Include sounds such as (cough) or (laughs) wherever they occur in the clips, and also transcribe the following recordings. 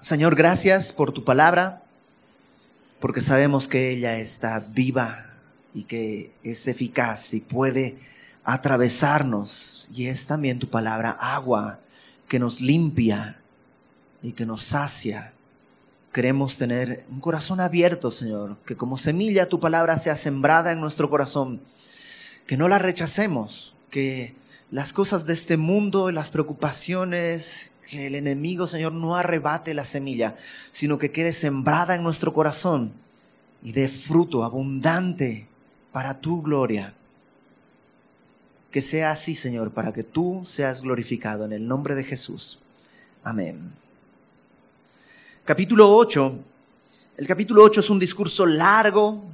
Señor, gracias por tu palabra, porque sabemos que ella está viva y que es eficaz y puede atravesarnos. Y es también tu palabra agua que nos limpia y que nos sacia. Queremos tener un corazón abierto, Señor, que como semilla tu palabra sea sembrada en nuestro corazón, que no la rechacemos, que las cosas de este mundo, las preocupaciones, que el enemigo, Señor, no arrebate la semilla, sino que quede sembrada en nuestro corazón y dé fruto abundante para tu gloria. Que sea así, Señor, para que tú seas glorificado en el nombre de Jesús. Amén. Capítulo 8. El capítulo 8 es un discurso largo,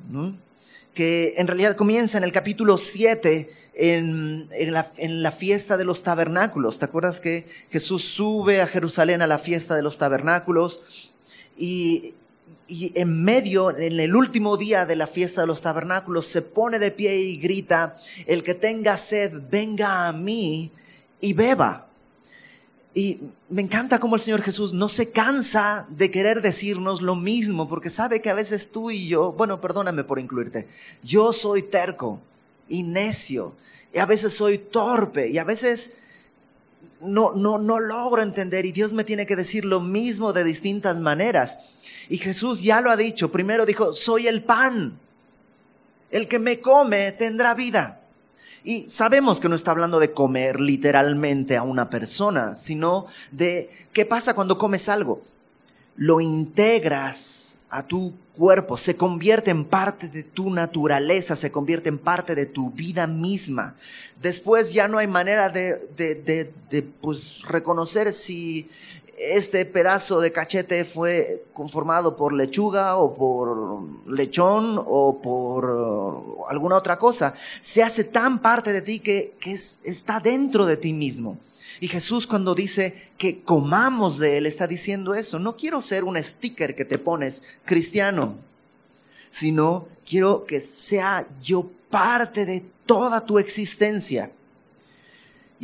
que en realidad comienza en el capítulo 7 en, la, en, la, fiesta de los tabernáculos. ¿Te acuerdas que Jesús sube a Jerusalén a la fiesta de los tabernáculos? Y, y en medio, en el último día de la fiesta de los tabernáculos, se pone de pie y grita, el que tenga sed, venga a mí y beba. Y me encanta cómo el Señor Jesús no se cansa de querer decirnos lo mismo, porque sabe que a veces tú y yo, bueno, perdóname por incluirte, yo soy terco y necio, y a veces soy torpe, y a veces no, no, no logro entender, y Dios me tiene que decir lo mismo de distintas maneras. Y Jesús ya lo ha dicho, primero dijo, soy el pan, el que me come tendrá vida. Y sabemos que no está hablando de comer literalmente a una persona, sino de qué pasa cuando comes algo. Lo integras a tu cuerpo, se convierte en parte de tu naturaleza, se convierte en parte de tu vida misma. Después ya no hay manera de, de, de, pues, reconocer si este pedazo de cachete fue conformado por lechuga o por lechón o por uh, alguna otra cosa. Se hace tan parte de ti que, que está dentro de ti mismo. Y Jesús cuando dice que comamos de Él está diciendo eso. No quiero ser un sticker que te pones cristiano, sino quiero que sea yo parte de toda tu existencia.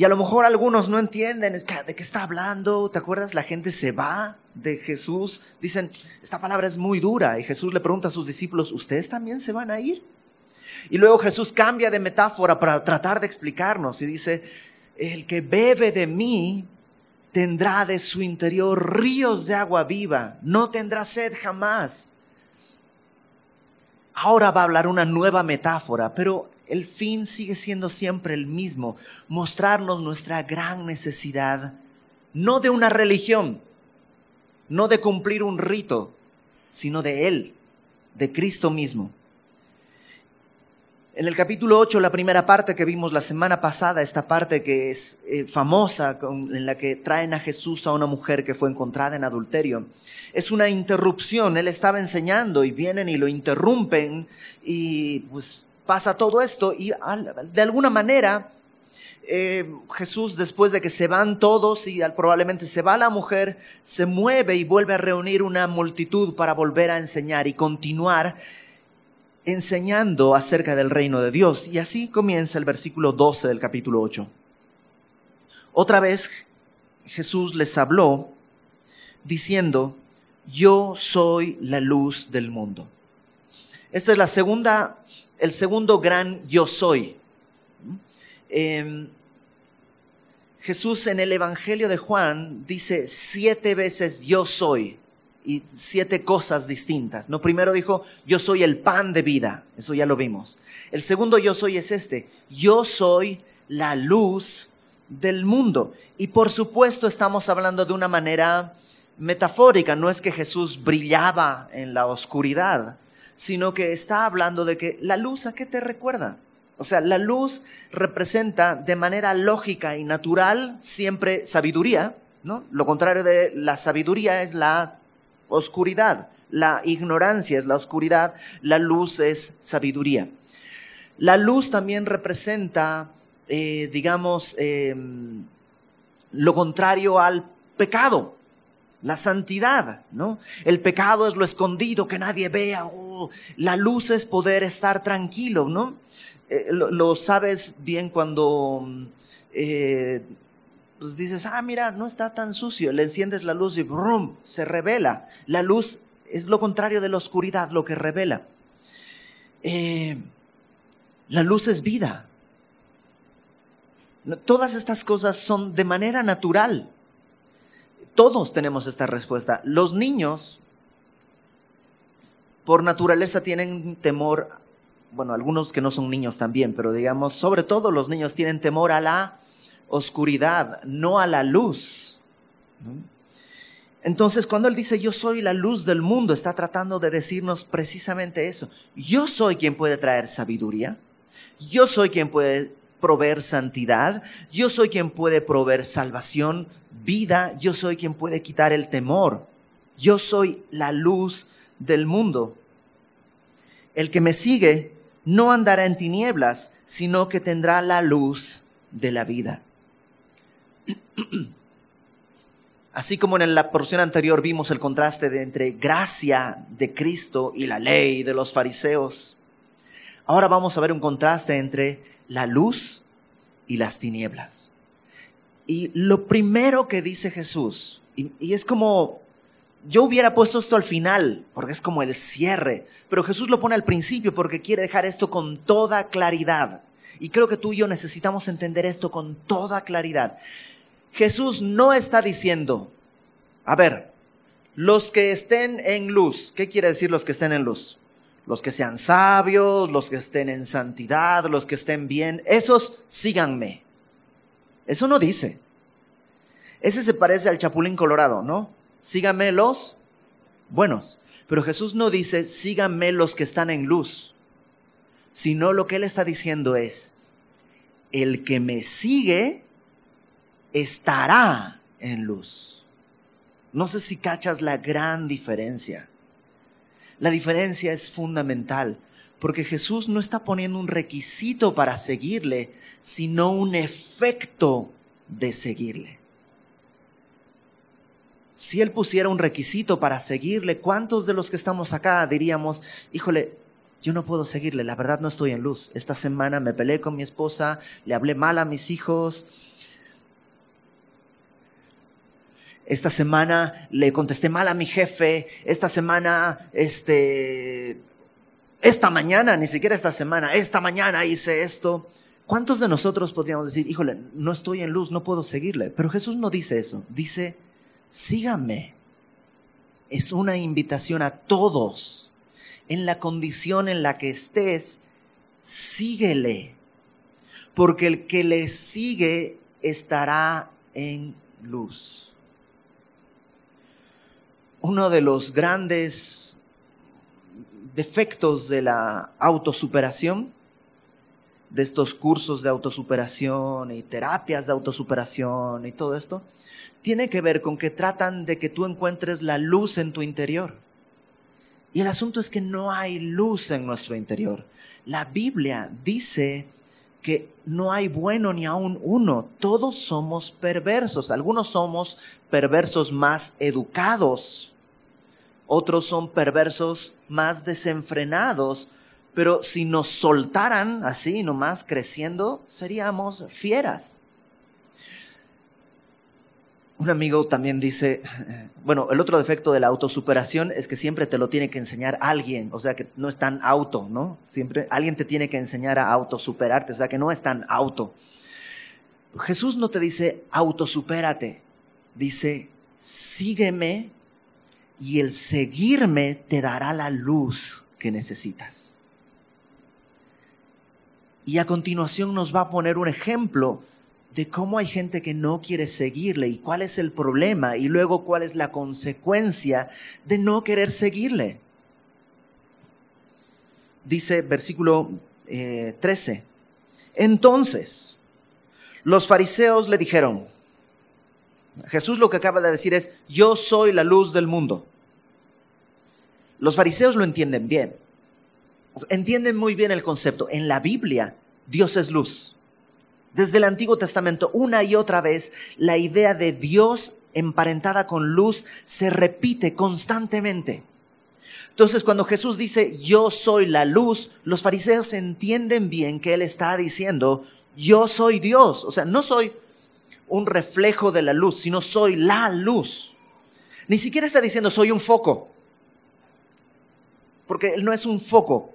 Y a lo mejor algunos no entienden de qué está hablando. ¿Te acuerdas? La gente se va de Jesús. Dicen, esta palabra es muy dura. Y Jesús le pregunta a sus discípulos, ¿ustedes también se van a ir? Y luego Jesús cambia de metáfora para tratar de explicarnos y dice, el que bebe de mí tendrá de su interior ríos de agua viva, no tendrá sed jamás. Ahora va a hablar una nueva metáfora, pero el fin sigue siendo siempre el mismo, mostrarnos nuestra gran necesidad, no de una religión, no de cumplir un rito, sino de Él, de Cristo mismo. En el capítulo 8, la primera parte que vimos la semana pasada, esta parte que es eh, famosa, en la que traen a Jesús a una mujer que fue encontrada en adulterio, es una interrupción. Él estaba enseñando y vienen y lo interrumpen y pues pasa todo esto y de alguna manera eh, Jesús después de que se van todos y probablemente se va la mujer, se mueve y vuelve a reunir una multitud para volver a enseñar y continuar enseñando acerca del reino de Dios. Y así comienza el versículo 12 del capítulo 8. Otra vez Jesús les habló diciendo, yo soy la luz del mundo. Esta es la segunda el segundo gran yo soy. Em, Jesús en el Evangelio de Juan dice siete veces yo soy y siete cosas distintas. No primero dijo yo soy el pan de vida, eso ya lo vimos. El segundo yo soy es este, yo soy la luz del mundo. Y por supuesto estamos hablando de una manera metafórica, no es que Jesús brillaba en la oscuridad, sino que está hablando de que la luz a qué te recuerda. O sea, la luz representa de manera lógica y natural siempre sabiduría, ¿no? Lo contrario de la sabiduría es la oscuridad, la ignorancia es la oscuridad, la luz es sabiduría. La luz también representa, eh, digamos, em, lo contrario al pecado la santidad, ¿no? El pecado es lo escondido que nadie vea, oh, la luz es poder estar tranquilo, ¿no? Eh, lo, sabes bien cuando eh, pues dices, ah, mira, no está tan sucio. Le enciendes la luz y ¡brum! se revela. La luz es lo contrario de la oscuridad, lo que revela. Eh, la luz es vida. Todas estas cosas son de manera natural. Todos tenemos esta respuesta. Los niños, por naturaleza, tienen temor, bueno, algunos que no son niños también, pero digamos, sobre todo los niños tienen temor a la oscuridad, no a la luz. Entonces, cuando Él dice, yo soy la luz del mundo, está tratando de decirnos precisamente eso. Yo soy quien puede traer sabiduría. Yo soy quien puede proveer santidad. Yo soy quien puede proveer salvación, vida. Yo soy quien puede quitar el temor. Yo soy la luz del mundo. El que me sigue no andará en tinieblas, sino que tendrá la luz de la vida. (clears throat) Así como en la porción anterior vimos el contraste de entre gracia de Cristo y la ley de los fariseos, ahora vamos a ver un contraste entre la luz y las tinieblas. Y lo primero que dice Jesús, y, y es como, yo hubiera puesto esto al final, porque es como el cierre, pero Jesús lo pone al principio porque quiere dejar esto con toda claridad. Y creo que tú y yo necesitamos entender esto con toda claridad. Jesús no está diciendo, a ver, los que estén en luz, ¿qué quiere decir los que estén en luz? Los que sean sabios, los que estén en santidad, los que estén bien, esos síganme. Eso no dice. Ese se parece al chapulín colorado, ¿no? Síganme los buenos. Pero Jesús no dice, síganme los que están en luz, sino lo que él está diciendo es, el que me sigue estará en luz. No sé si cachas la gran diferencia. La diferencia es fundamental, porque Jesús no está poniendo un requisito para seguirle, sino un efecto de seguirle. Si Él pusiera un requisito para seguirle, ¿cuántos de los que estamos acá diríamos, híjole, yo no puedo seguirle, la verdad no estoy en luz. Esta semana me peleé con mi esposa, le hablé mal a mis hijos, esta semana le contesté mal a mi jefe, esta semana, este, esta mañana, ni siquiera esta semana, esta mañana hice esto. ¿Cuántos de nosotros podríamos decir, híjole, no estoy en luz, no puedo seguirle? Pero Jesús no dice eso, dice, sígame. Es una invitación a todos. En la condición en la que estés, síguele. Porque el que le sigue estará en luz uno de los grandes defectos de la autosuperación, de estos cursos de autosuperación y terapias de autosuperación y todo esto, tiene que ver con que tratan de que tú encuentres la luz en tu interior. Y el asunto es que no hay luz en nuestro interior. La Biblia dice que no hay bueno ni aún uno, todos somos perversos, algunos somos perversos más educados, otros son perversos más desenfrenados, pero si nos soltaran así nomás creciendo, seríamos fieras. Un amigo también dice, (laughs) bueno, el otro defecto de la autosuperación es que siempre te lo tiene que enseñar alguien, o sea que no es tan auto, ¿no? Siempre alguien te tiene que enseñar a autosuperarte, o sea que no es tan auto. Jesús no te dice autosupérate, dice sígueme y el seguirme te dará la luz que necesitas. Y a continuación nos va a poner un ejemplo de cómo hay gente que no quiere seguirle y cuál es el problema y luego cuál es la consecuencia de no querer seguirle. Dice versículo 13, eh, entonces los fariseos le dijeron, Jesús lo que acaba de decir es, yo soy la luz del mundo. Los fariseos lo entienden bien. Entienden muy bien el concepto. En la Biblia, Dios es luz. Desde el Antiguo Testamento, una y otra vez, la idea de Dios emparentada con luz se repite constantemente. Entonces, cuando Jesús dice, yo soy la luz, los fariseos entienden bien que Él está diciendo, yo soy Dios. O sea, no soy un reflejo de la luz, sino soy la luz. Ni siquiera está diciendo soy un foco, porque Él no es un foco,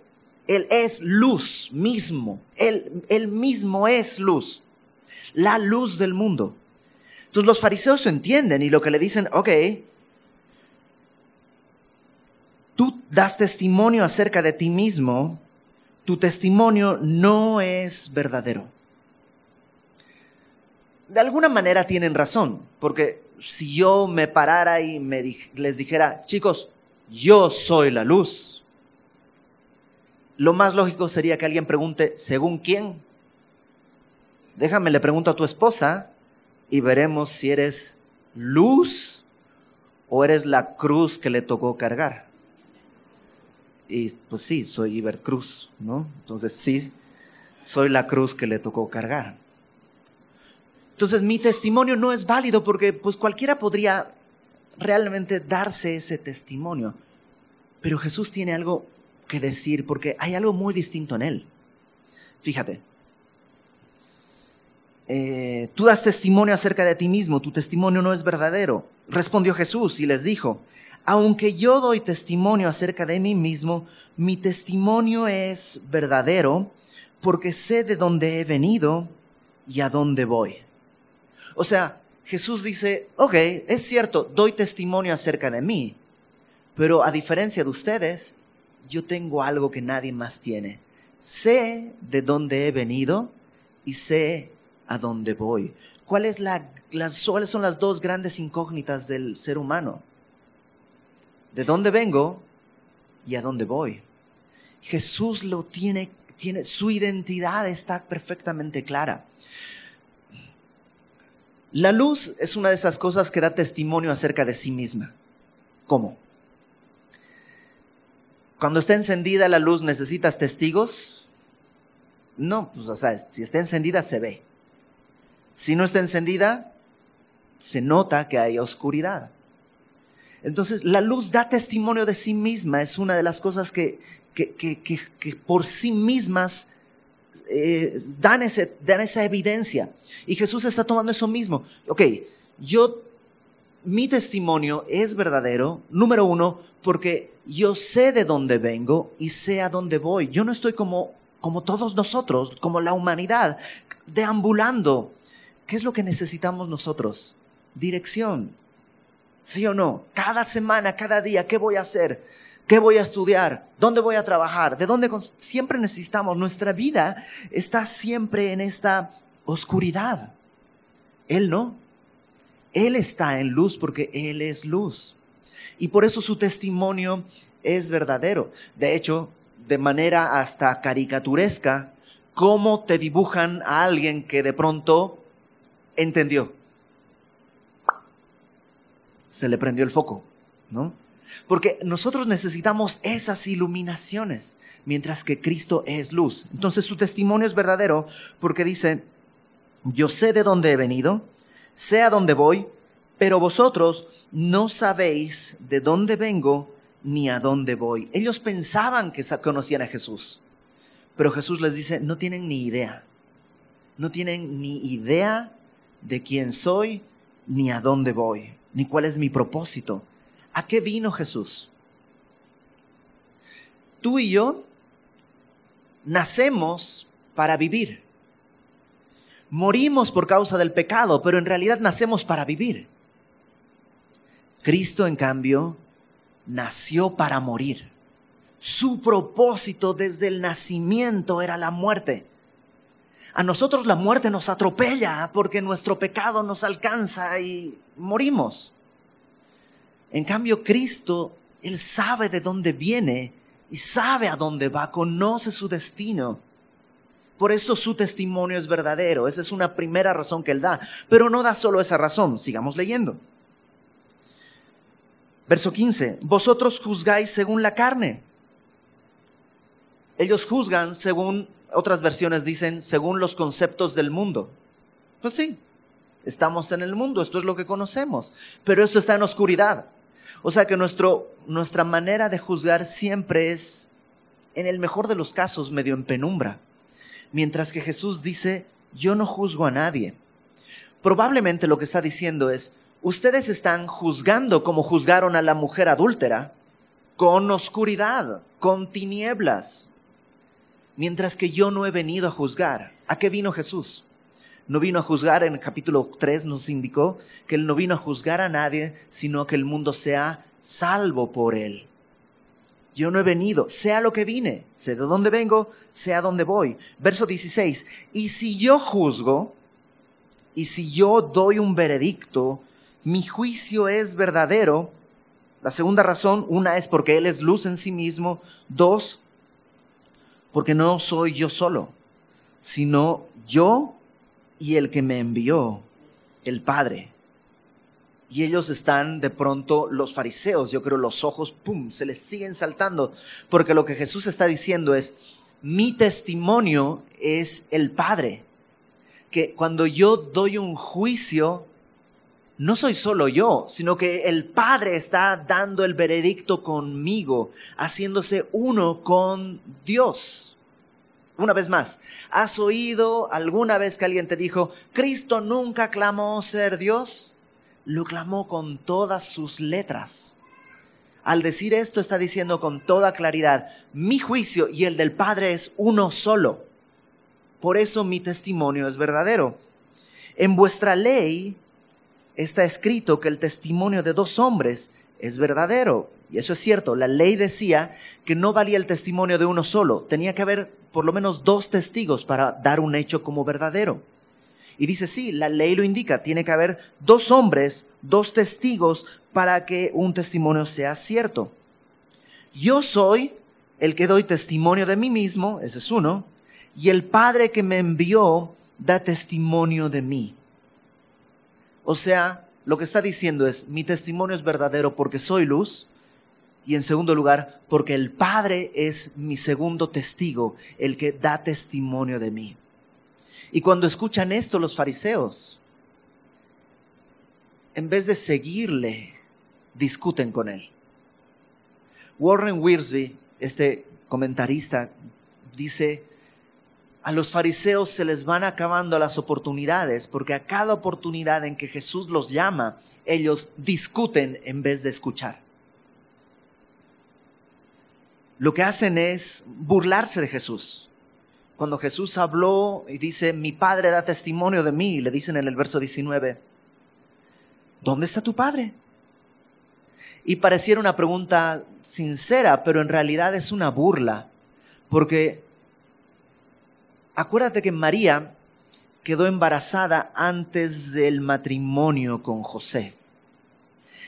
Él es luz mismo, Él, mismo es luz, la luz del mundo. Entonces los fariseos entienden y lo que le dicen, ok, tú das testimonio acerca de ti mismo, tu testimonio no es verdadero. De alguna manera tienen razón, porque si yo me parara y me les dijera, chicos, yo soy la luz, lo más lógico sería que alguien pregunte, ¿según quién? Déjame, le pregunto a tu esposa y veremos si eres luz o eres la cruz que le tocó cargar. Y pues sí, soy Ibert Cruz, ¿no? Entonces sí, soy la cruz que le tocó cargar. Entonces mi testimonio no es válido porque pues cualquiera podría realmente darse ese testimonio. Pero Jesús tiene algo que decir porque hay algo muy distinto en él. Fíjate, eh, tú das testimonio acerca de ti mismo, tu testimonio no es verdadero. Respondió Jesús y les dijo, aunque yo doy testimonio acerca de mí mismo, mi testimonio es verdadero porque sé de dónde he venido y a dónde voy. O sea, Jesús dice, ok, es cierto, doy testimonio acerca de mí, pero a diferencia de ustedes, yo tengo algo que nadie más tiene. Sé de dónde he venido y sé a dónde voy. ¿Cuáles son las dos grandes incógnitas del ser humano? ¿De dónde vengo y a dónde voy? Jesús lo tiene, su identidad está perfectamente clara. La luz es una de esas cosas que da testimonio acerca de sí misma. ¿Cómo? Cuando está encendida la luz, ¿necesitas testigos? No, pues o sea, si está encendida se ve. Si no está encendida, se nota que hay oscuridad. Entonces, la luz da testimonio de sí misma, es una de las cosas que, que, por sí mismas eh, dan, ese, dan esa evidencia. Y Jesús está tomando eso mismo. Ok, yo, mi testimonio es verdadero, número uno, porque yo sé de dónde vengo y sé a dónde voy. Yo no estoy como, como todos nosotros, como la humanidad, deambulando ¿Qué es lo que necesitamos nosotros? Dirección. ¿Sí o no? Cada semana, cada día, ¿qué voy a hacer? ¿Qué voy a estudiar? ¿Dónde voy a trabajar? ¿De dónde? Siempre necesitamos. Nuestra vida está siempre en esta oscuridad. Él no. Él está en luz porque Él es luz. Y por eso su testimonio es verdadero. De hecho, de manera hasta caricaturesca, cómo te dibujan a alguien que de pronto entendió. Se le prendió el foco, ¿no? Porque nosotros necesitamos esas iluminaciones, mientras que Cristo es luz. Entonces su testimonio es verdadero porque dice, yo sé de dónde he venido, sé a dónde voy, pero vosotros no sabéis de dónde vengo ni a dónde voy. Ellos pensaban que conocían a Jesús, pero Jesús les dice, no tienen ni idea, no tienen ni idea de quién soy, ni a dónde voy, ni cuál es mi propósito. ¿A qué vino Jesús? Tú y yo nacemos para vivir. Morimos por causa del pecado, pero en realidad nacemos para vivir. Cristo, en cambio, nació para morir. Su propósito desde el nacimiento era la muerte. A nosotros la muerte nos atropella porque nuestro pecado nos alcanza y morimos. En cambio, Cristo, Él sabe de dónde viene y sabe a dónde va, conoce su destino. Por eso su testimonio es verdadero. Esa es una primera razón que Él da. Pero no da solo esa razón. Sigamos leyendo. Verso 15. Vosotros juzgáis según la carne. Ellos juzgan según otras versiones dicen según los conceptos del mundo. Pues sí, estamos en el mundo, esto es lo que conocemos, pero esto está en oscuridad. O sea que nuestro, nuestra manera de juzgar siempre es, en el mejor de los casos, medio en penumbra. Mientras que Jesús dice, yo no juzgo a nadie, probablemente lo que está diciendo es, ustedes están juzgando como juzgaron a la mujer adúltera, con oscuridad, con tinieblas, mientras que yo no he venido a juzgar. ¿A qué vino Jesús? No vino a juzgar, en el capítulo 3 nos indicó que él no vino a juzgar a nadie, sino que el mundo sea salvo por él. Yo no he venido, sea lo que vine, sé de dónde vengo, sea dónde voy. Verso 16, y si yo juzgo, y si yo doy un veredicto, mi juicio es verdadero. La segunda razón, una es porque Él es luz en sí mismo. Dos, porque no soy yo solo, sino yo y el que me envió, el Padre. Y ellos están de pronto, los fariseos, yo creo, los ojos, ¡pum!, se les siguen saltando, porque lo que Jesús está diciendo es, mi testimonio es el Padre, que cuando yo doy un juicio, no soy solo yo, sino que el Padre está dando el veredicto conmigo, haciéndose uno con Dios. Una vez más, ¿has oído alguna vez que alguien dijo, Cristo nunca clamó ser Dios? Lo clamó con todas sus letras. Al decir esto está diciendo con toda claridad, mi juicio y el del Padre es uno solo. Por eso mi testimonio es verdadero. En vuestra ley está escrito que el testimonio de dos hombres es verdadero. Y eso es cierto, la ley decía que no valía el testimonio de uno solo, tenía que haber por lo menos dos testigos para dar un hecho como verdadero. Y dice, sí, la ley lo indica, tiene que haber dos hombres, dos testigos para que un testimonio sea cierto. Yo soy el que doy testimonio de mí mismo, ese es uno, y el Padre que me envió da testimonio de mí. O sea, lo que está diciendo es, mi testimonio es verdadero porque soy luz, y en segundo lugar, porque el Padre es mi segundo testigo, el que da testimonio de mí. Y cuando escuchan esto los fariseos, en vez de seguirle, discuten con él. Warren Wiersbe, este comentarista, dice, a los fariseos se les van acabando las oportunidades, porque a cada oportunidad en que Jesús los llama, ellos discuten en vez de escuchar. Lo que hacen es burlarse de Jesús. Cuando Jesús habló y dice, mi Padre da testimonio de mí, le dicen en el verso 19, ¿dónde está tu Padre? Y pareciera una pregunta sincera, pero en realidad es una burla, porque acuérdate que María quedó embarazada antes del matrimonio con José.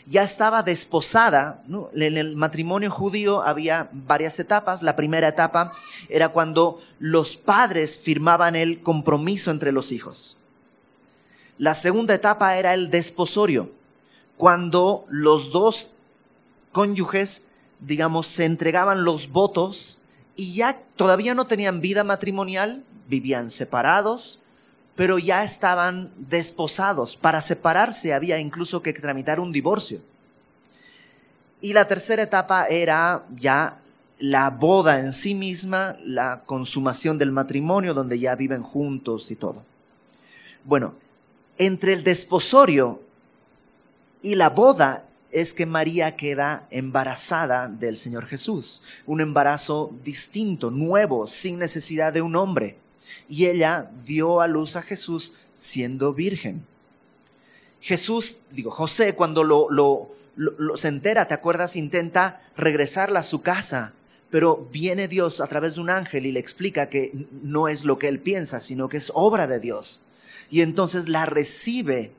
Ya estaba desposada. En el matrimonio judío había varias etapas. La primera etapa era cuando los padres firmaban el compromiso entre los hijos. La segunda etapa era el desposorio, cuando los dos cónyuges, digamos, se entregaban los votos y ya todavía no tenían vida matrimonial, vivían separados, pero ya estaban desposados. Para separarse había incluso que tramitar un divorcio. Y la tercera etapa era ya la boda en sí misma, la consumación del matrimonio, donde ya viven juntos y todo. Bueno, entre el desposorio y la boda es que María queda embarazada del Señor Jesús. Un embarazo distinto, nuevo, sin necesidad de un hombre y ella dio a luz a Jesús siendo virgen. Jesús, digo, José cuando lo, lo, se entera, ¿te acuerdas? Intenta regresarla a su casa, pero viene Dios a través de un ángel y le explica que no es lo que él piensa, sino que es obra de Dios. Y entonces la recibe.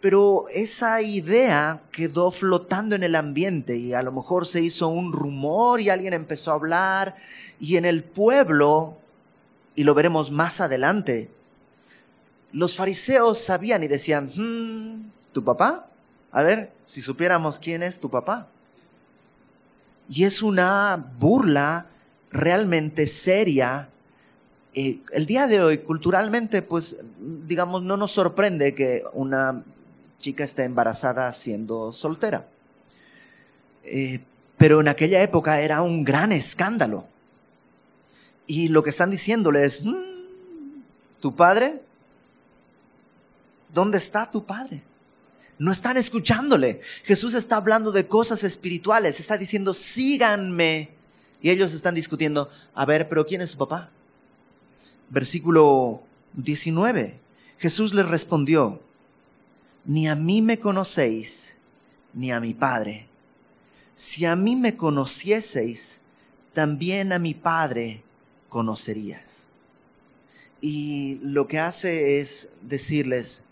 Pero esa idea quedó flotando en el ambiente y a lo mejor se hizo un rumor y alguien empezó a hablar y en el pueblo y lo veremos más adelante, los fariseos sabían y decían, hmm, ¿tu papá? A ver, si supiéramos quién es tu papá. Y es una burla realmente seria. Eh, el día de hoy, culturalmente, pues, digamos, no nos sorprende que una chica esté embarazada siendo soltera. Eh, pero en aquella época era un gran escándalo. Y lo que están diciéndole es, mm, ¿tu padre? ¿dónde está tu Padre? No están escuchándole. Jesús está hablando de cosas espirituales, está diciendo, síganme. Y ellos están discutiendo, a ver, pero ¿quién es tu papá? Versículo 19. Jesús les respondió, ni a mí me conocéis, ni a mi Padre. Si a mí me conocieseis, también a mi Padre conocerías. Y lo que hace es decirles,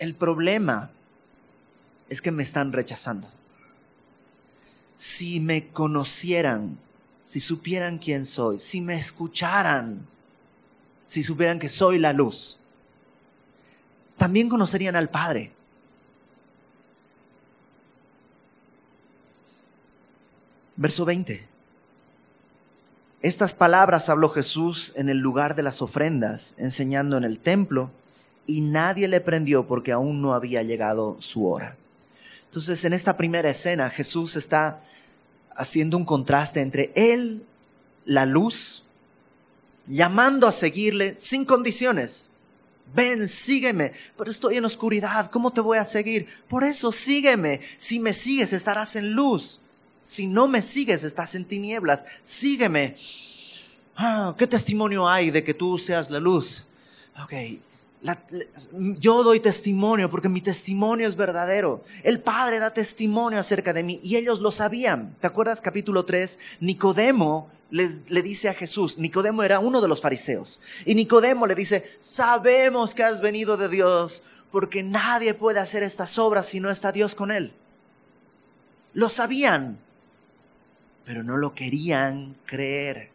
el problema es que me están rechazando. Si me conocieran, si supieran quién soy, si me escucharan, si supieran que soy la luz, también conocerían al Padre. Verso 20. Estas palabras habló Jesús en el lugar de las ofrendas, enseñando en el templo, y nadie le prendió porque aún no había llegado su hora. Entonces, en esta primera escena, Jesús está haciendo un contraste entre Él, la luz, llamando a seguirle sin condiciones. Ven, sígueme, pero estoy en oscuridad, ¿cómo te voy a seguir? Por eso sígueme, si me sigues estarás en luz, si no me sigues estás en tinieblas, sígueme. Ah, ¿Qué testimonio hay de que tú seas la luz? Ok, yo doy testimonio porque mi testimonio es verdadero. El Padre da testimonio acerca de mí y ellos lo sabían. ¿Te acuerdas capítulo 3? Nicodemo le dice a Jesús, Nicodemo era uno de los fariseos, y Nicodemo le dice, sabemos que has venido de Dios porque nadie puede hacer estas obras si no está Dios con él. Lo sabían, pero no lo querían creer,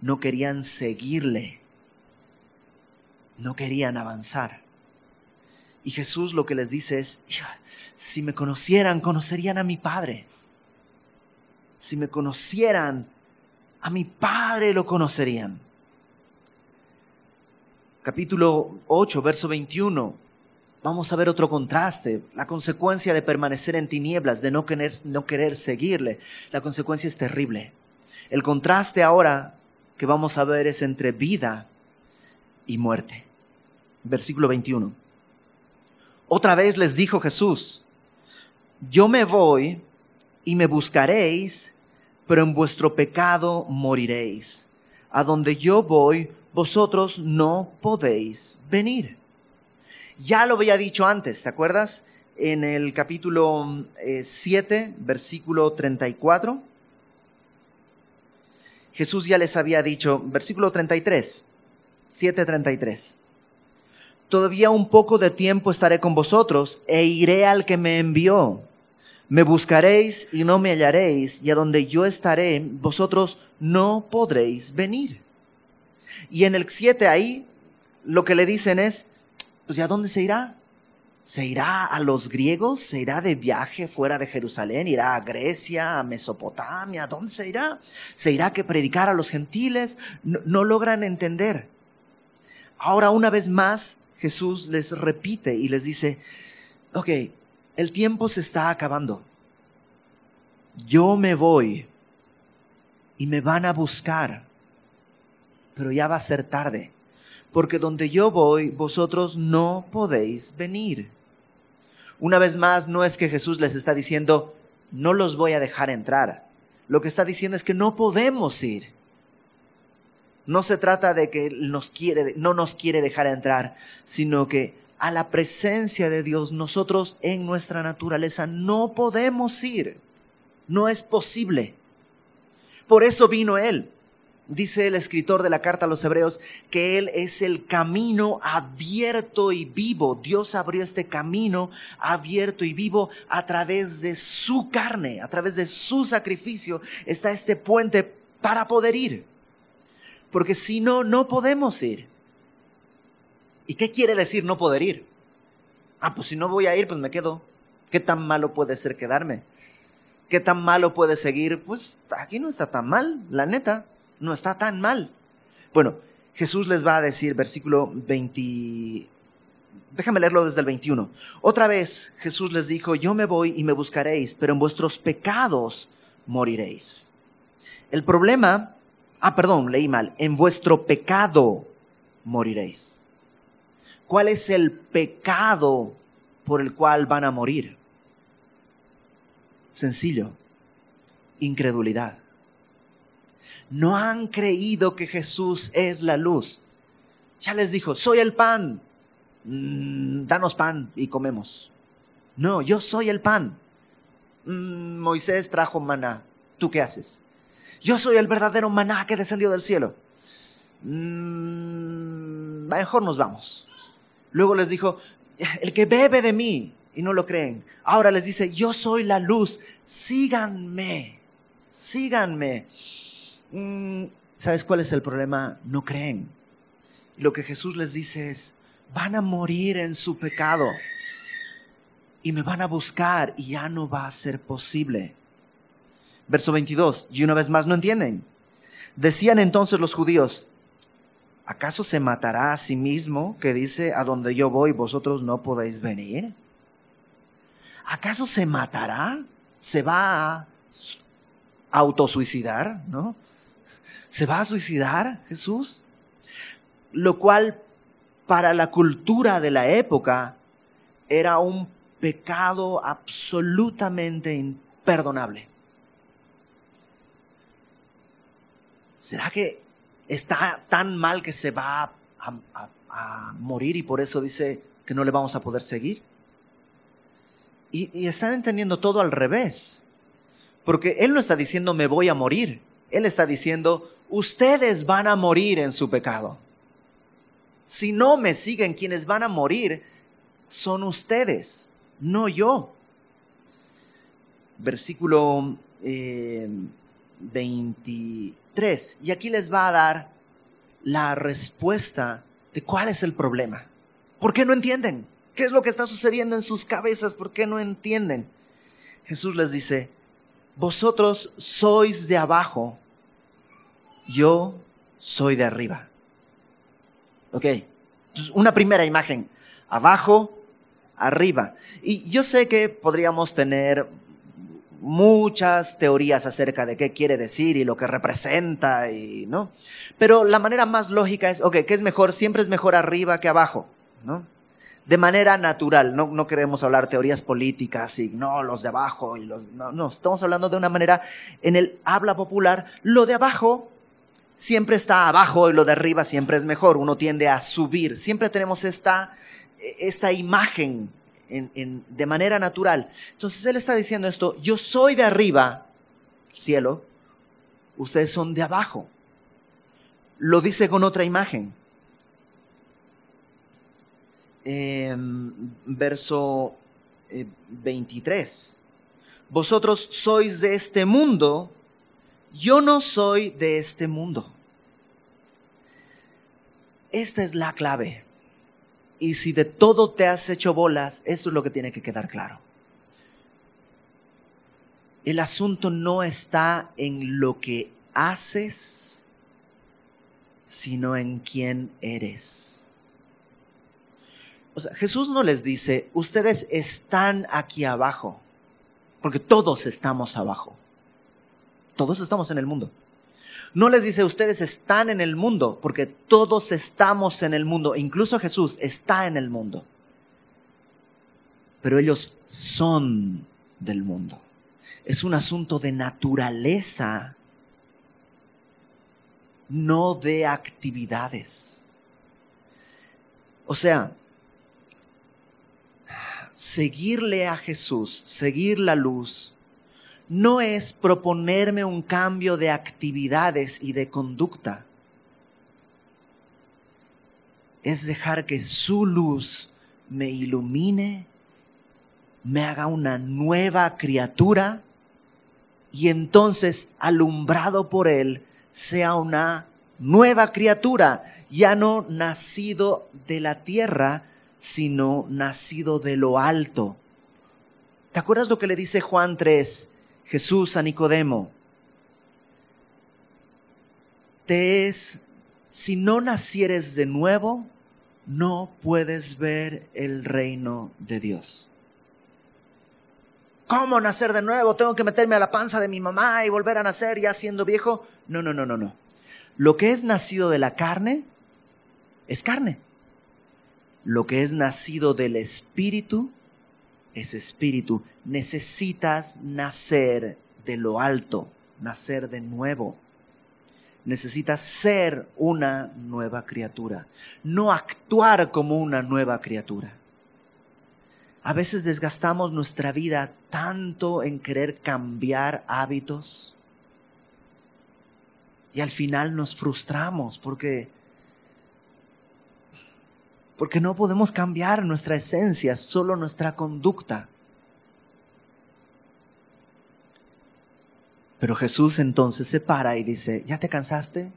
no querían seguirle no querían avanzar. Y Jesús lo que les dice es, si me conocieran, conocerían a mi Padre. Si me conocieran, a mi Padre lo conocerían. Capítulo 8, verso 21. Vamos a ver otro contraste, la consecuencia de permanecer en tinieblas, de no querer, no querer seguirle. La consecuencia es terrible. El contraste ahora que vamos a ver es entre vida y muerte versículo 21. Otra vez les dijo Jesús, yo me voy y me buscaréis, pero en vuestro pecado moriréis. A donde yo voy, vosotros no podéis venir. Ya lo había dicho antes, ¿te acuerdas? En el capítulo 7, eh, versículo 34. Jesús ya les había dicho, versículo 33, 7:33. Todavía un poco de tiempo estaré con vosotros e iré al que me envió. Me buscaréis y no me hallaréis, y a donde yo estaré, vosotros no podréis venir. Y en el 7 ahí, lo que le dicen es, pues ¿y a dónde se irá? ¿Se irá a los griegos? ¿Se irá de viaje fuera de Jerusalén? ¿Irá a Grecia, a Mesopotamia? ¿A dónde se irá? ¿Se irá que predicar a los gentiles? No, no logran entender. Ahora una vez más Jesús les repite y les dice, ok, el tiempo se está acabando. Yo me voy y me van a buscar, pero ya va a ser tarde, porque donde yo voy, vosotros no podéis venir. Una vez más, no es que Jesús les está diciendo, no los voy a dejar entrar. Lo que está diciendo es que no podemos ir. No se trata de que nos quiere, no nos quiere dejar entrar, sino que a la presencia de Dios nosotros en nuestra naturaleza no podemos ir. No es posible. Por eso vino Él. Dice el escritor de la carta a los hebreos que Él es el camino abierto y vivo. Dios abrió este camino abierto y vivo a través de su carne, a través de su sacrificio. Está este puente para poder ir porque si no, no podemos ir. ¿Y qué quiere decir no poder ir? Ah, pues si no voy a ir, pues me quedo. ¿Qué tan malo puede ser quedarme? ¿Qué tan malo puede seguir? Pues aquí no está tan mal, la neta, no está tan mal. Bueno, Jesús les va a decir, versículo 20, déjame leerlo desde el 21. Otra vez Jesús les dijo, yo me voy y me buscaréis, pero en vuestros pecados moriréis. El problema Ah, perdón, leí mal. En vuestro pecado moriréis. ¿Cuál es el pecado por el cual van a morir? Sencillo, incredulidad. No han creído que Jesús es la luz. Ya les dijo, soy el pan. Mm, danos pan y comemos. No, yo soy el pan. Mm, Moisés trajo maná. ¿Tú qué haces? Yo soy el verdadero maná que descendió del cielo. Mm, mejor nos vamos. Luego les dijo, el que bebe de mí, y no lo creen. Ahora les dice, yo soy la luz, síganme, síganme. Mm, ¿Sabes cuál es el problema? No creen. Lo que Jesús les dice es, van a morir en su pecado y me van a buscar y ya no va a ser posible. Verso 22, y una vez más no entienden. Decían entonces los judíos, ¿acaso se matará a sí mismo que dice, a donde yo voy vosotros no podéis venir? ¿Acaso se matará? ¿Se va a autosuicidar? ¿No? ¿Se va a suicidar Jesús? Lo cual para la cultura de la época era un pecado absolutamente imperdonable. ¿Será que está tan mal que se va a, morir y por eso dice que no le vamos a poder seguir? Y, y están entendiendo todo al revés. Porque Él no está diciendo me voy a morir. Él está diciendo ustedes van a morir en su pecado. Si no me siguen, quienes van a morir son ustedes, no yo. Versículo 23. Eh, y aquí les va a dar la respuesta de cuál es el problema. ¿Por qué no entienden? ¿Qué es lo que está sucediendo en sus cabezas? ¿Por qué no entienden? Jesús les dice, vosotros sois de abajo yo soy de arriba. Ok, entonces una primera imagen, abajo, arriba. Y yo sé que podríamos tener muchas teorías acerca de qué quiere decir y lo que representa y no pero la manera más lógica es ok qué es mejor siempre es mejor arriba que abajo no de manera natural. No, no queremos hablar teorías políticas y no los de abajo y los no no. Estamos hablando de una manera en el habla popular lo de abajo siempre está abajo y lo de arriba siempre es mejor, uno tiende a subir, siempre tenemos esta, esta imagen de manera natural. Entonces él está diciendo esto, yo soy de arriba, cielo, ustedes son de abajo. Lo dice con otra imagen. Em, verso 23. Eh, Vosotros sois de este mundo, yo no soy de este mundo. Esta es la clave. Y si de todo te has hecho bolas, esto es lo que tiene que quedar claro. El asunto no está en lo que haces, sino en quién eres. O sea, Jesús no les dice, ustedes están aquí abajo, porque todos estamos abajo. Todos estamos en el mundo. No les dice, ustedes están en el mundo, porque todos estamos en el mundo. Incluso Jesús está en el mundo. Pero ellos son del mundo. Es un asunto de naturaleza, no de actividades. O sea, seguirle a Jesús, seguir la luz, no es proponerme un cambio de actividades y de conducta. Es dejar que su luz me ilumine, me haga una nueva criatura y entonces, alumbrado por Él, sea una nueva criatura, ya no nacido de la tierra, sino nacido de lo alto. ¿Te acuerdas lo que le dice Juan 3? Jesús a Nicodemo, te es, si no nacieres de nuevo, no puedes ver el reino de Dios. ¿Cómo nacer de nuevo? ¿Tengo que meterme a la panza de mi mamá y volver a nacer ya siendo viejo? No, no, no, no, no. Lo que es nacido de la carne es carne. Lo que es nacido del Espíritu es Espíritu. Necesitas nacer de lo alto, nacer de nuevo. Necesitas ser una nueva criatura, no actuar como una nueva criatura. A veces desgastamos nuestra vida tanto en querer cambiar hábitos y al final nos frustramos porque porque no podemos cambiar nuestra esencia, solo nuestra conducta. Pero Jesús entonces se para y dice, ¿ya te cansaste?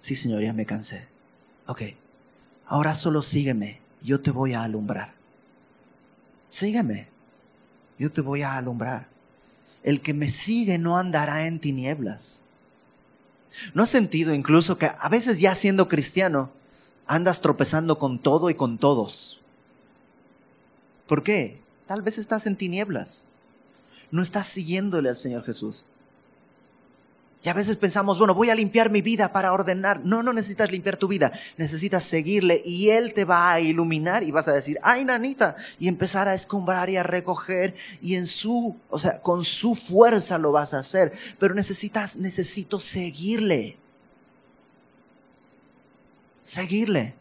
Sí, Señor, ya me cansé. Ok, ahora solo sígueme, yo te voy a alumbrar. Sígueme, yo te voy a alumbrar. El que me sigue no andará en tinieblas. ¿No has sentido incluso que a veces ya siendo cristiano, andas tropezando con todo y con todos. ¿Por qué? Tal vez estás en tinieblas. No estás siguiéndole al Señor Jesús. Y a veces pensamos, bueno, voy a limpiar mi vida para ordenar. No, no necesitas limpiar tu vida. Necesitas seguirle y Él te va a iluminar y vas a decir, ay, nanita, y empezar a escombrar y a recoger y en su, o sea, con su fuerza lo vas a hacer. Pero necesitas, necesito seguirle seguirle.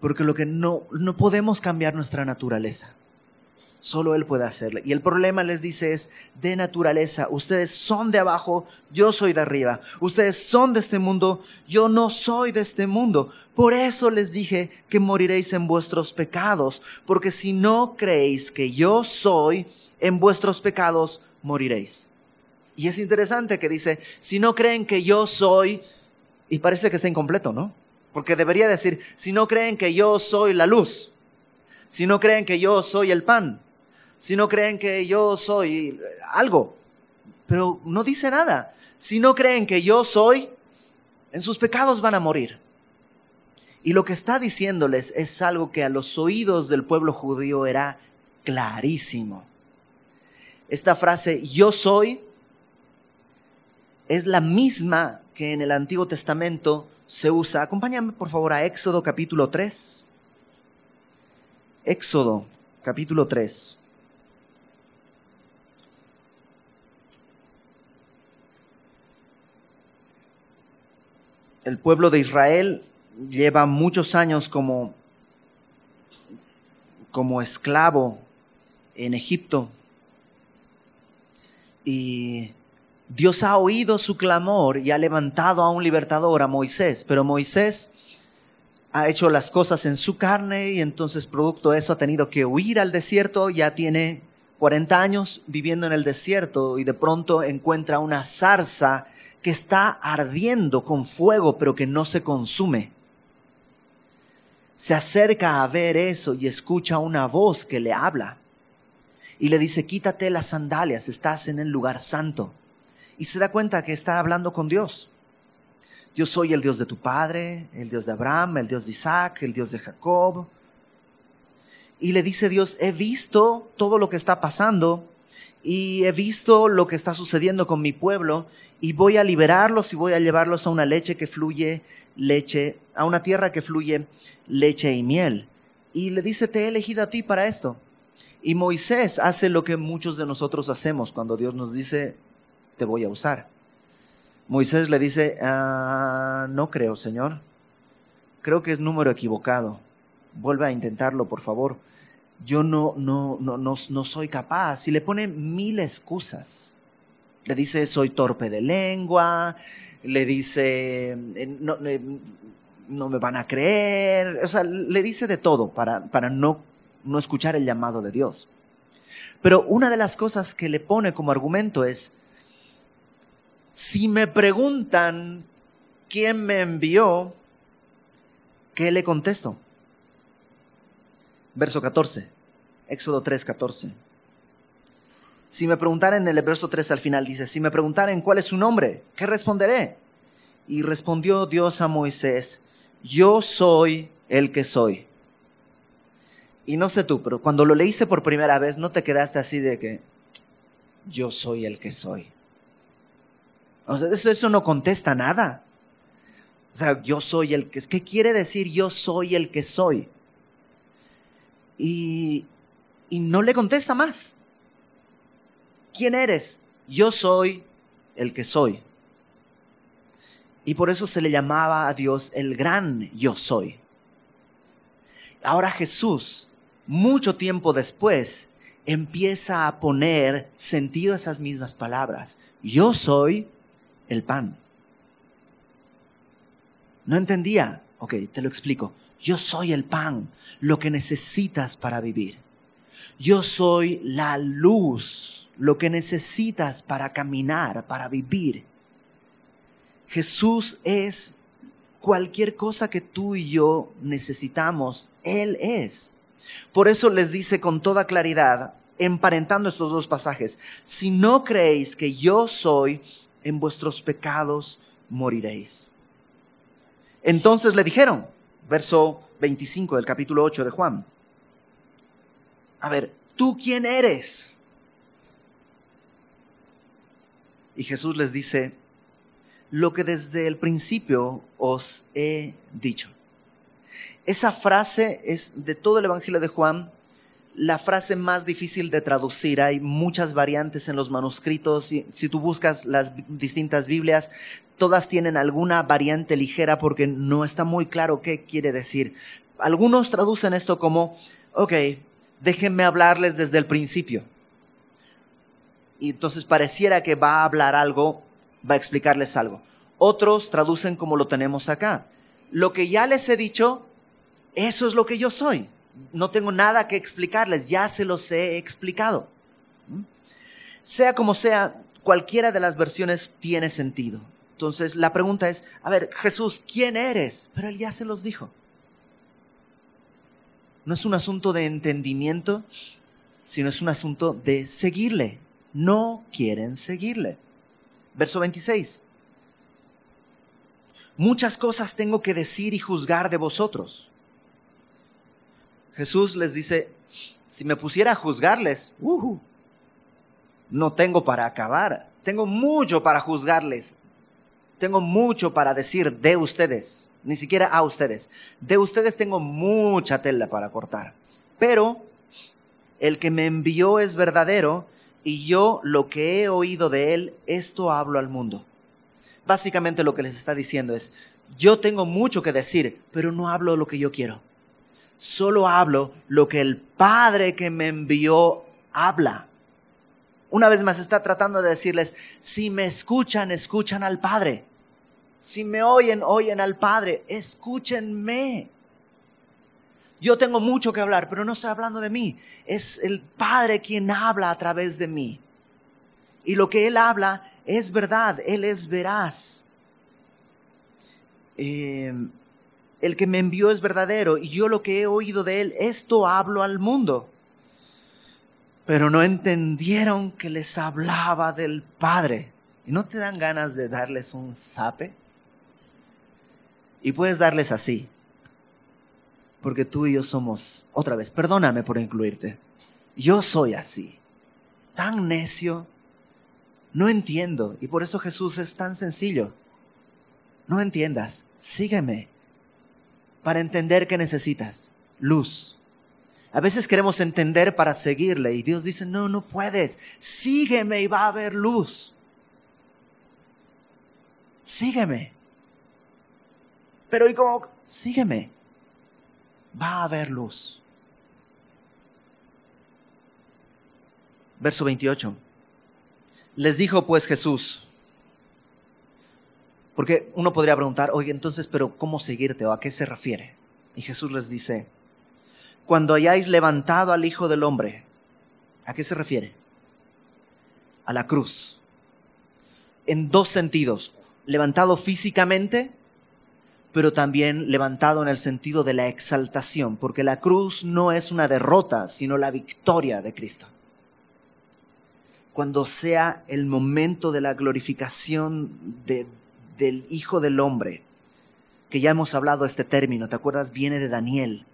Porque lo que no, no podemos cambiar nuestra naturaleza. Solo Él puede hacerlo. Y el problema les dice es de naturaleza. Ustedes son de abajo, yo soy de arriba. Ustedes son de este mundo, yo no soy de este mundo. Por eso les dije que moriréis en vuestros pecados. Porque si no creéis que yo soy, en vuestros pecados moriréis. Y es interesante que dice, si no creen que yo soy, y parece que está incompleto, ¿no? Porque debería decir, si no creen que yo soy la luz, si no creen que yo soy el pan, si no creen que yo soy algo, pero no dice nada. Si no creen que yo soy, en sus pecados van a morir. Y lo que está diciéndoles es algo que a los oídos del pueblo judío era clarísimo. Esta frase, yo soy, es la misma que en el Antiguo Testamento se usa. Acompáñame por favor a Éxodo capítulo 3. Éxodo capítulo 3. El pueblo de Israel lleva muchos años como, como esclavo en Egipto. Y Dios ha oído su clamor y ha levantado a un libertador, a Moisés, pero Moisés ha hecho las cosas en su carne y entonces producto de eso ha tenido que huir al desierto, ya tiene 40 años viviendo en el desierto y de pronto encuentra una zarza que está ardiendo con fuego pero que no se consume. Se acerca a ver eso y escucha una voz que le habla y le dice, quítate las sandalias, estás en el lugar santo y se da cuenta que está hablando con Dios. Yo soy el Dios de tu padre, el Dios de Abraham, el Dios de Isaac, el Dios de Jacob. Y le dice Dios, he visto todo lo que está pasando y he visto lo que está sucediendo con mi pueblo y voy a liberarlos y voy a llevarlos a una leche que fluye leche, a una tierra que fluye leche y miel. Y le dice, te he elegido a ti para esto. Y Moisés hace lo que muchos de nosotros hacemos cuando Dios nos dice, te voy a usar. Moisés le dice, ah, no creo, Señor. Creo que es número equivocado. Vuelve a intentarlo, por favor. Yo no, no, no, no, no soy capaz. Y le pone mil excusas. Le dice, soy torpe de lengua. Le dice, eh, no, eh, no me van a creer. O sea, le dice de todo para, para no, no escuchar el llamado de Dios. Pero una de las cosas que le pone como argumento es, si me preguntan quién me envió, ¿qué le contesto? Verso 14, Éxodo 3, 14. Si me preguntaren en el verso 3 al final, dice, si me preguntaren cuál es su nombre, ¿qué responderé? Y respondió Dios a Moisés, yo soy el que soy. Y no sé tú, pero cuando lo leíste por primera vez, ¿no te quedaste así de que yo soy el que soy? Eso, eso no contesta nada. O sea, yo soy el que... ¿Qué quiere decir yo soy el que soy? Y, y no le contesta más. ¿Quién eres? Yo soy el que soy. Y por eso se le llamaba a Dios el gran yo soy. Ahora Jesús, mucho tiempo después, empieza a poner sentido a esas mismas palabras. Yo soy el pan. No entendía. Ok, te lo explico. Yo soy el pan, lo que necesitas para vivir. Yo soy la luz, lo que necesitas para caminar, para vivir. Jesús es cualquier cosa que tú y yo necesitamos, Él es. Por eso les dice con toda claridad, emparentando estos dos pasajes, si no creéis que yo soy, en vuestros pecados moriréis. Entonces le dijeron, verso 25 del capítulo 8 de Juan, a ver, ¿tú quién eres? Y Jesús les dice, lo que desde el principio os he dicho. Esa frase es de todo el Evangelio de Juan la frase más difícil de traducir. Hay muchas variantes en los manuscritos. Si, si, tú buscas las distintas Biblias, todas tienen alguna variante ligera porque no está muy claro qué quiere decir. Algunos traducen esto como, ok, déjenme hablarles desde el principio. Y entonces pareciera que va a hablar algo, va a explicarles algo. Otros traducen como lo tenemos acá. Lo que ya les he dicho, eso es lo que yo soy. No tengo nada que explicarles, ya se los he explicado. ¿Mm? Sea como sea, cualquiera de las versiones tiene sentido. Entonces la pregunta es, a ver, Jesús, ¿quién eres? Pero él ya se los dijo. No es un asunto de entendimiento, sino es un asunto de seguirle. No quieren seguirle. Verso 26. Muchas cosas tengo que decir y juzgar de vosotros Jesús les dice, si me pusiera a juzgarles, no tengo para acabar, tengo mucho para juzgarles, tengo mucho para decir de ustedes, ni siquiera a ustedes, de ustedes tengo mucha tela para cortar, pero el que me envió es verdadero y yo lo que he oído de él, esto hablo al mundo. Básicamente lo que les está diciendo es, yo tengo mucho que decir, pero no hablo lo que yo quiero solo hablo lo que el Padre que me envió habla. Una vez más está tratando de decirles, si me escuchan, escuchan al Padre. Si me oyen, oyen al Padre. Escúchenme. Yo tengo mucho que hablar, pero no estoy hablando de mí. Es el Padre quien habla a través de mí. Y lo que Él habla es verdad, Él es veraz. Eh, el que me envió es verdadero y yo lo que he oído de él, esto hablo al mundo. Pero no entendieron que les hablaba del Padre. ¿Y no te dan ganas de darles un zape? Y puedes darles así. Porque tú y yo somos, otra vez, perdóname por incluirte. Yo soy así. Tan necio. No entiendo. Y por eso Jesús es tan sencillo. No entiendas. Sígueme para entender que necesitas luz. A veces queremos entender para seguirle y Dios dice, no, no puedes, sígueme y va a haber luz. Sígueme. Pero ¿y cómo? Sígueme. Va a haber luz. Verso 28. Les dijo pues Jesús, porque uno podría preguntar, oye, entonces, pero ¿cómo seguirte o a qué se refiere? Y Jesús les dice, cuando hayáis levantado al Hijo del Hombre, ¿a qué se refiere? A la cruz. En dos sentidos, levantado físicamente, pero también levantado en el sentido de la exaltación, porque la cruz no es una derrota, sino la victoria de Cristo. Cuando sea el momento de la glorificación de, del Hijo del Hombre, que ya hemos hablado este término, ¿te acuerdas? Viene de Daniel.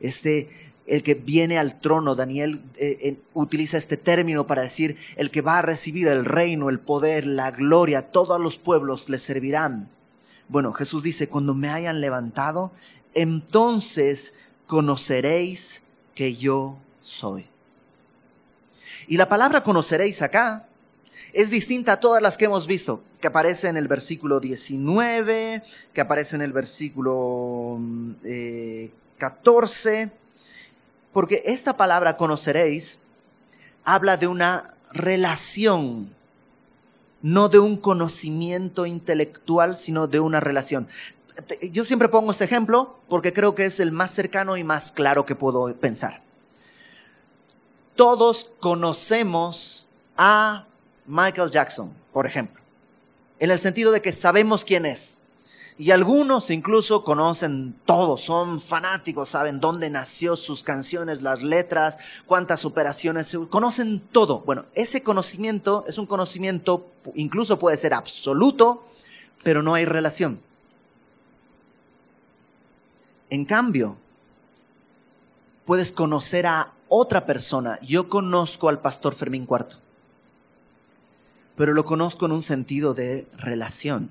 Este, el que viene al trono, Daniel eh, utiliza este término para decir el que va a recibir el reino, el poder, la gloria, todos los pueblos le servirán. Bueno, Jesús dice, cuando me hayan levantado, entonces conoceréis que yo soy. Y la palabra conoceréis acá es distinta a todas las que hemos visto, que aparece en el versículo 19, que aparece en el versículo 14, eh, porque esta palabra conoceréis habla de una relación, no de un conocimiento intelectual, sino de una relación. Yo siempre pongo este ejemplo porque creo que es el más cercano y más claro que puedo pensar. Todos conocemos a Michael Jackson, por ejemplo, en el sentido de que sabemos quién es. Y algunos incluso conocen todo, son fanáticos, saben dónde nació sus canciones, las letras, cuántas operaciones, conocen todo. Bueno, ese conocimiento es un conocimiento, incluso puede ser absoluto, pero no hay relación. En cambio, puedes conocer a otra persona. Yo conozco al pastor Fermín Cuarto pero lo conozco en un sentido de relación.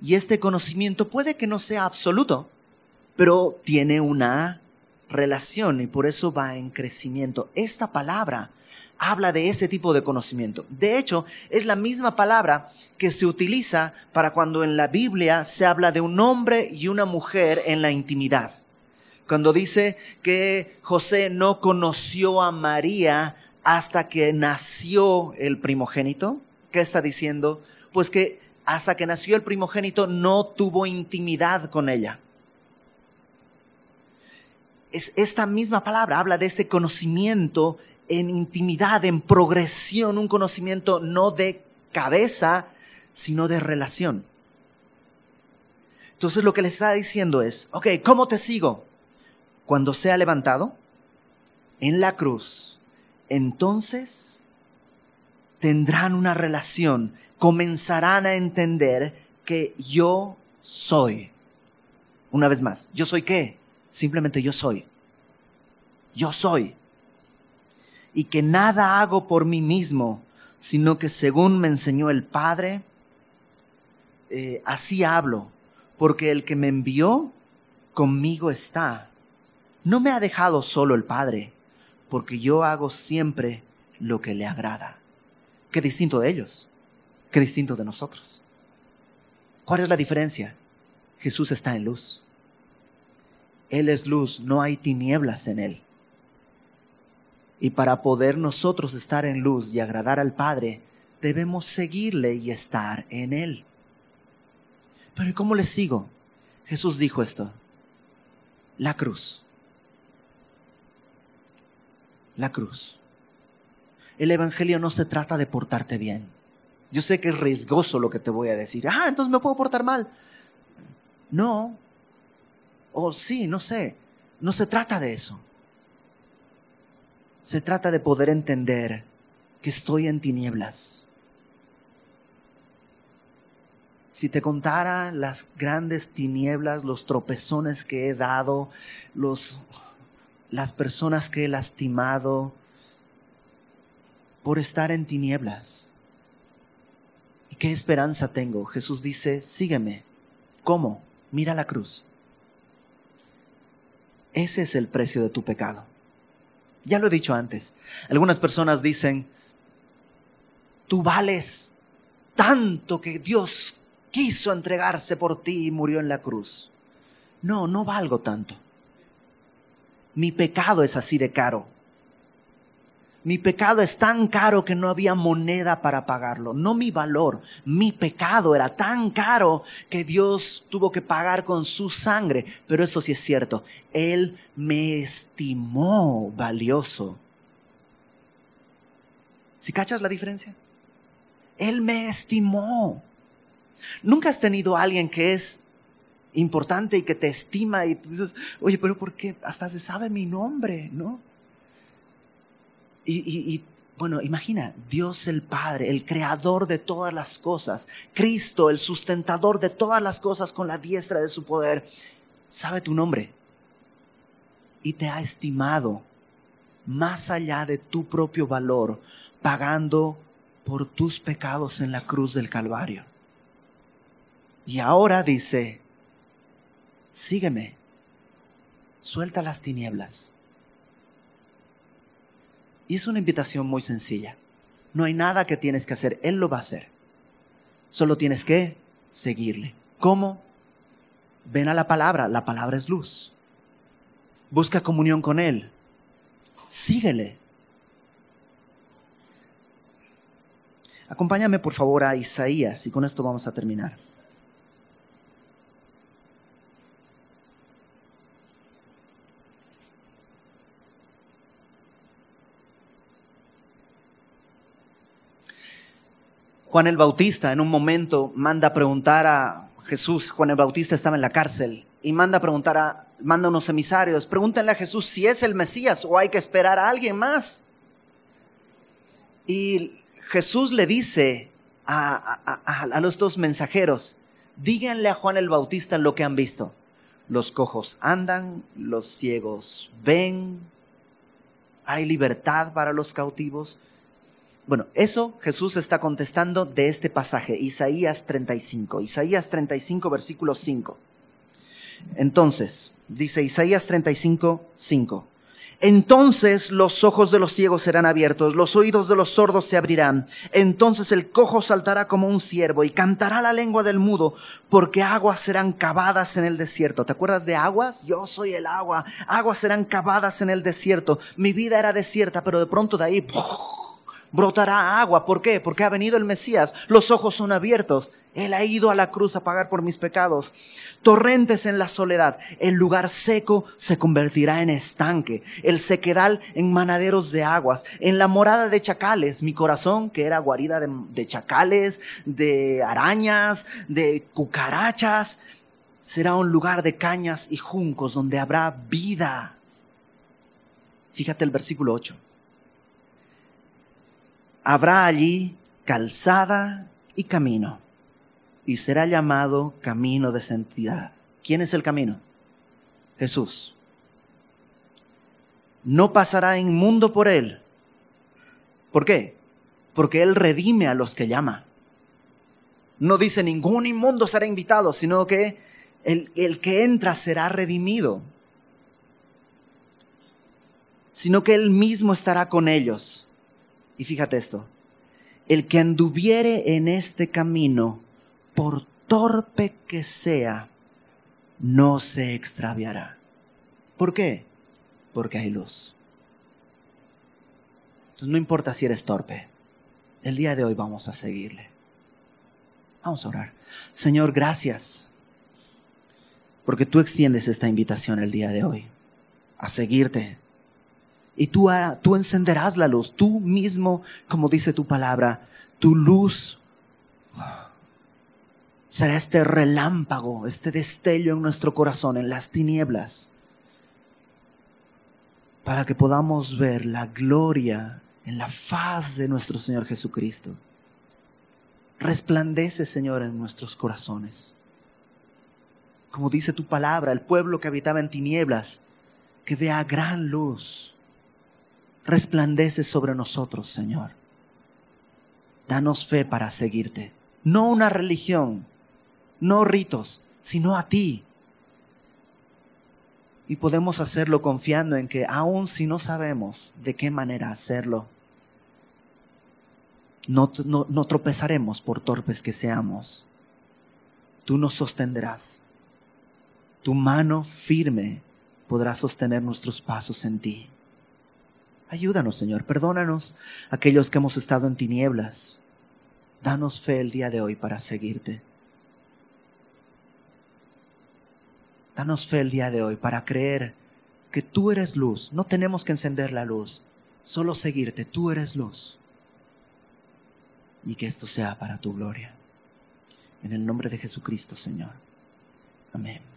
Y este conocimiento puede que no sea absoluto, pero tiene una relación y por eso va en crecimiento. Esta palabra habla de ese tipo de conocimiento. De hecho, es la misma palabra que se utiliza para cuando en la Biblia se habla de un hombre y una mujer en la intimidad. Cuando dice que José no conoció a María hasta que nació el primogénito, ¿Qué está diciendo? Pues que hasta que nació el primogénito no tuvo intimidad con ella. Es esta misma palabra habla de este conocimiento en intimidad, en progresión, un conocimiento no de cabeza, sino de relación. Entonces lo que le está diciendo es, ok, ¿cómo te sigo? Cuando sea levantado en la cruz, entonces tendrán una relación, comenzarán a entender que yo soy. Una vez más, ¿yo soy qué? Simplemente yo soy. Yo soy. Y que nada hago por mí mismo, sino que según me enseñó el Padre, eh, así hablo, porque el que me envió conmigo está. No me ha dejado solo el Padre, porque yo hago siempre lo que le agrada. Qué distinto de ellos, qué distinto de nosotros. ¿Cuál es la diferencia? Jesús está en luz. Él es luz, no hay tinieblas en Él. Y para poder nosotros estar en luz y agradar al Padre, debemos seguirle y estar en Él. Pero ¿y cómo le sigo? Jesús dijo esto. La cruz. La cruz el Evangelio no se trata de portarte bien. Yo sé que es riesgoso lo que te voy a decir. Ah, entonces me puedo portar mal. No. O sí, no sé. No se trata de eso. Se trata de poder entender que estoy en tinieblas. Si te contara las grandes tinieblas, los tropezones que he dado, los, las personas que he lastimado, por estar en tinieblas. ¿Y qué esperanza tengo? Jesús dice, sígueme. ¿Cómo? Mira la cruz. Ese es el precio de tu pecado. Ya lo he dicho antes. Algunas personas dicen, tú vales tanto que Dios quiso entregarse por ti y murió en la cruz. No, no valgo tanto. Mi pecado es así de caro. Mi pecado es tan caro que no había moneda para pagarlo. No mi valor, mi pecado era tan caro que Dios tuvo que pagar con su sangre. Pero esto sí es cierto, Él me estimó valioso. ¿Si cachas la diferencia? Él me estimó. Nunca has tenido a alguien que es importante y que te estima y dices, oye, pero ¿por qué? Hasta se sabe mi nombre, ¿no? Y, bueno, imagina, Dios el Padre, el creador de todas las cosas, Cristo, el sustentador de todas las cosas con la diestra de su poder, sabe tu nombre y te ha estimado más allá de tu propio valor, pagando por tus pecados en la cruz del Calvario. Y ahora dice, sígueme, suelta las tinieblas. Y es una invitación muy sencilla. No hay nada que tienes que hacer, Él lo va a hacer. Solo tienes que seguirle. ¿Cómo? Ven a la palabra, la palabra es luz. Busca comunión con Él. Síguele. Acompáñame por favor a Isaías y con esto vamos a terminar. Juan el Bautista en un momento manda a preguntar a Jesús, Juan el Bautista estaba en la cárcel y manda a preguntar a, manda unos emisarios, pregúntenle a Jesús si es el Mesías o hay que esperar a alguien más. Y Jesús le dice a, a, los dos mensajeros, díganle a Juan el Bautista lo que han visto. Los cojos andan, los ciegos ven, hay libertad para los cautivos, bueno, eso Jesús está contestando de este pasaje, Isaías 35, Isaías 35, versículo 5. Entonces, dice Isaías 35, 5. Entonces los ojos de los ciegos serán abiertos, los oídos de los sordos se abrirán. Entonces el cojo saltará como un ciervo y cantará la lengua del mudo, porque aguas serán cavadas en el desierto. ¿Te acuerdas de aguas? Yo soy el agua. Aguas serán cavadas en el desierto. Mi vida era desierta, pero de pronto de ahí brotará agua. ¿Por qué? Porque ha venido el Mesías. Los ojos son abiertos. Él ha ido a la cruz a pagar por mis pecados. Torrentes en la soledad. El lugar seco se convertirá en estanque. El sequedal en manaderos de aguas. En la morada de chacales. Mi corazón, que era guarida de, de chacales, de arañas, de cucarachas, será un lugar de cañas y juncos donde habrá vida. Fíjate el versículo 8 habrá allí calzada y camino, y será llamado camino de santidad. ¿Quién es el camino? Jesús. No pasará inmundo por él. ¿Por qué? Porque él redime a los que llama. No dice ningún inmundo será invitado, sino que el, el que entra será redimido. Sino que él mismo estará con ellos y fíjate esto, el que anduviere en este camino, por torpe que sea, no se extraviará. ¿Por qué? Porque hay luz. Entonces no importa si eres torpe, el día de hoy vamos a seguirle. Vamos a orar. Señor, gracias, porque tú extiendes esta invitación el día de hoy, a seguirte, y tú, tú encenderás la luz, tú mismo, como dice tu palabra, tu luz (sighs) será este relámpago, este destello en nuestro corazón, en las tinieblas, para que podamos ver la gloria en la faz de nuestro Señor Jesucristo. Resplandece, Señor, en nuestros corazones. Como dice tu palabra, el pueblo que habitaba en tinieblas, que vea gran luz resplandece sobre nosotros, Señor. Danos fe para seguirte. No una religión, no ritos, sino a ti. Y podemos hacerlo confiando en que aun si no sabemos de qué manera hacerlo, no, no, tropezaremos por torpes que seamos. Tú nos sostendrás. Tu mano firme podrá sostener nuestros pasos en ti. Ayúdanos, Señor, perdónanos aquellos que hemos estado en tinieblas. Danos fe el día de hoy para seguirte. Danos fe el día de hoy para creer que tú eres luz. No tenemos que encender la luz, solo seguirte. Tú eres luz. Y que esto sea para tu gloria. En el nombre de Jesucristo, Señor. Amén.